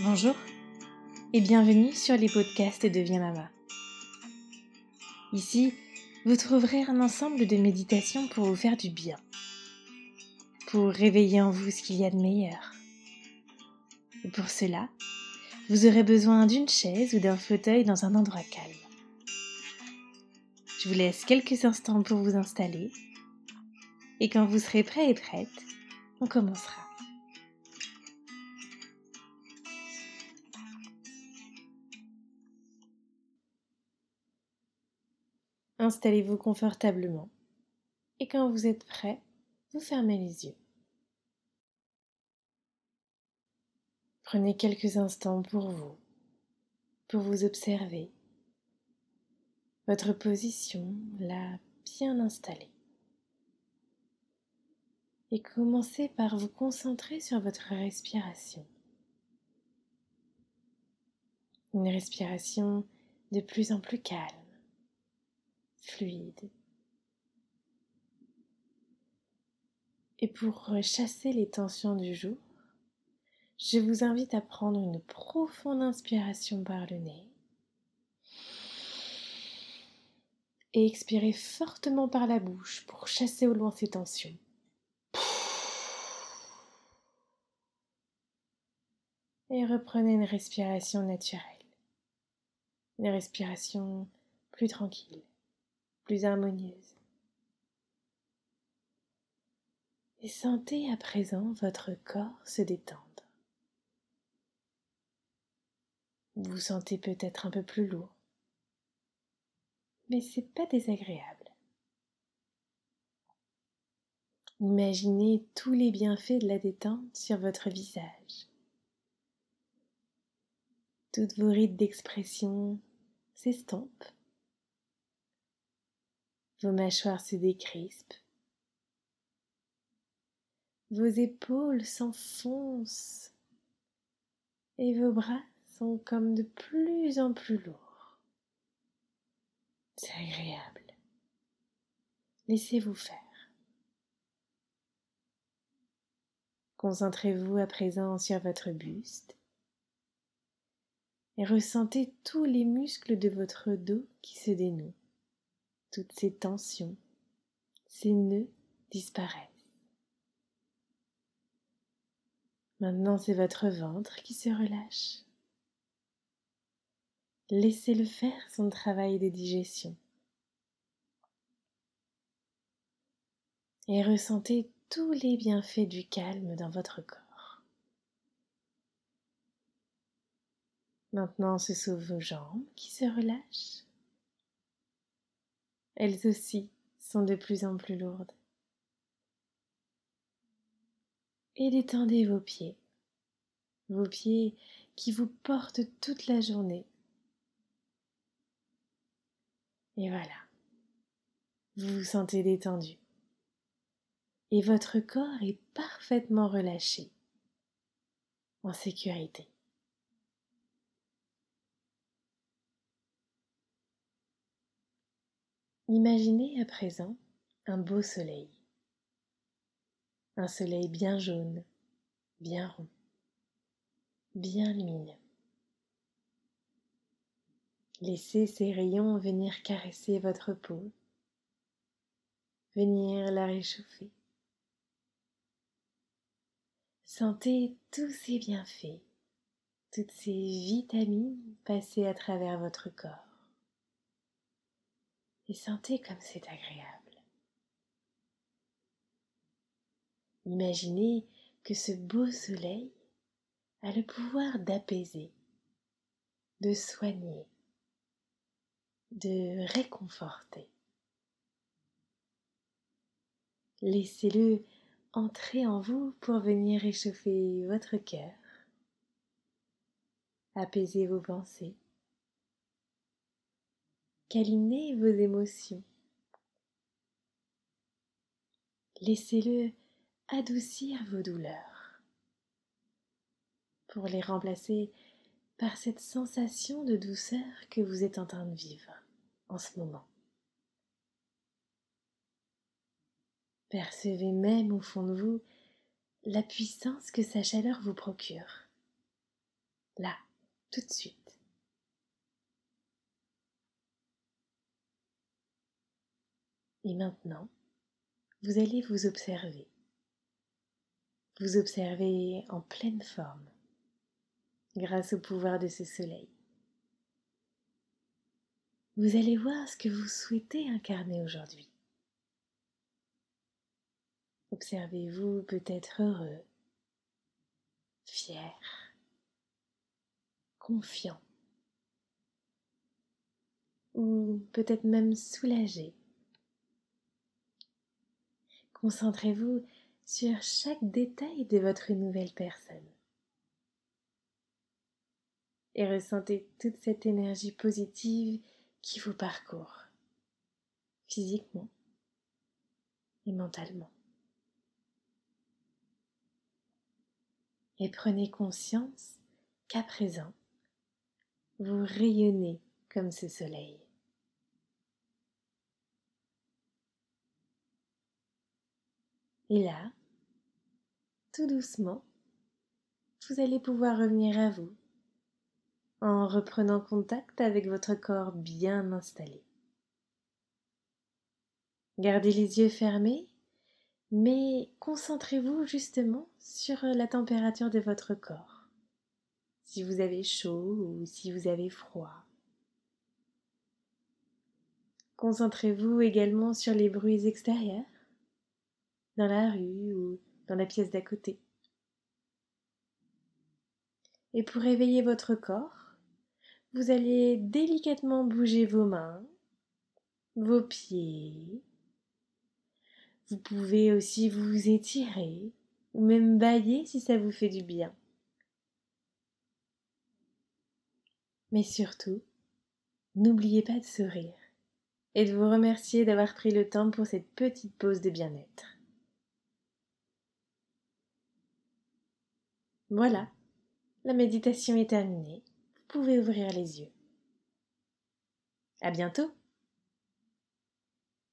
Bonjour et bienvenue sur les podcasts Deviens Mama. Ici, vous trouverez un ensemble de méditations pour vous faire du bien, pour réveiller en vous ce qu'il y a de meilleur. Et pour cela, vous aurez besoin d'une chaise ou d'un fauteuil dans un endroit calme. Je vous laisse quelques instants pour vous installer et quand vous serez prêt et prête, on commencera. Installez-vous confortablement et quand vous êtes prêt, vous fermez les yeux. Prenez quelques instants pour vous, pour vous observer, votre position là bien installée. Et commencez par vous concentrer sur votre respiration. Une respiration de plus en plus calme fluide. Et pour chasser les tensions du jour, je vous invite à prendre une profonde inspiration par le nez et expirer fortement par la bouche pour chasser au loin ces tensions. Et reprenez une respiration naturelle, une respiration plus tranquille plus harmonieuse. Et sentez à présent votre corps se détendre. Vous vous sentez peut-être un peu plus lourd, mais c'est pas désagréable. Imaginez tous les bienfaits de la détente sur votre visage. Toutes vos rides d'expression s'estompent vos mâchoires se décrispent, vos épaules s'enfoncent et vos bras sont comme de plus en plus lourds. C'est agréable. Laissez-vous faire. Concentrez-vous à présent sur votre buste et ressentez tous les muscles de votre dos qui se dénouent toutes ces tensions, ces nœuds disparaissent. Maintenant, c'est votre ventre qui se relâche. Laissez-le faire son travail de digestion. Et ressentez tous les bienfaits du calme dans votre corps. Maintenant, ce sont vos jambes qui se relâchent. Elles aussi sont de plus en plus lourdes. Et détendez vos pieds, vos pieds qui vous portent toute la journée. Et voilà, vous vous sentez détendu. Et votre corps est parfaitement relâché, en sécurité. Imaginez à présent un beau soleil. Un soleil bien jaune, bien rond, bien lumineux. Laissez ces rayons venir caresser votre peau, venir la réchauffer. Sentez tous ces bienfaits, toutes ces vitamines passer à travers votre corps et sentez comme c'est agréable. Imaginez que ce beau soleil a le pouvoir d'apaiser, de soigner, de réconforter. Laissez-le entrer en vous pour venir réchauffer votre cœur, apaiser vos pensées, câlinez vos émotions. Laissez-le adoucir vos douleurs pour les remplacer par cette sensation de douceur que vous êtes en train de vivre en ce moment. Percevez même au fond de vous la puissance que sa chaleur vous procure. là, tout de suite. Et maintenant, vous allez vous observer. Vous observer en pleine forme grâce au pouvoir de ce soleil. Vous allez voir ce que vous souhaitez incarner aujourd'hui. Observez-vous peut-être heureux, fier, confiant, ou peut-être même soulagé. Concentrez-vous sur chaque détail de votre nouvelle personne et ressentez toute cette énergie positive qui vous parcourt, physiquement et mentalement. Et prenez conscience qu'à présent, vous rayonnez comme ce soleil. Et là, tout doucement, vous allez pouvoir revenir à vous en reprenant contact avec votre corps bien installé. Gardez les yeux fermés, mais concentrez-vous justement sur la température de votre corps. Si vous avez chaud ou si vous avez froid. Concentrez-vous également sur les bruits extérieurs, dans la rue ou dans la pièce d'à côté. Et pour réveiller votre corps, vous allez délicatement bouger vos mains, vos pieds. Vous pouvez aussi vous étirer ou même bailler si ça vous fait du bien. Mais surtout, n'oubliez pas de sourire et de vous remercier d'avoir pris le temps pour cette petite pause de bien-être. Voilà, la méditation est terminée pouvez ouvrir les yeux. À bientôt!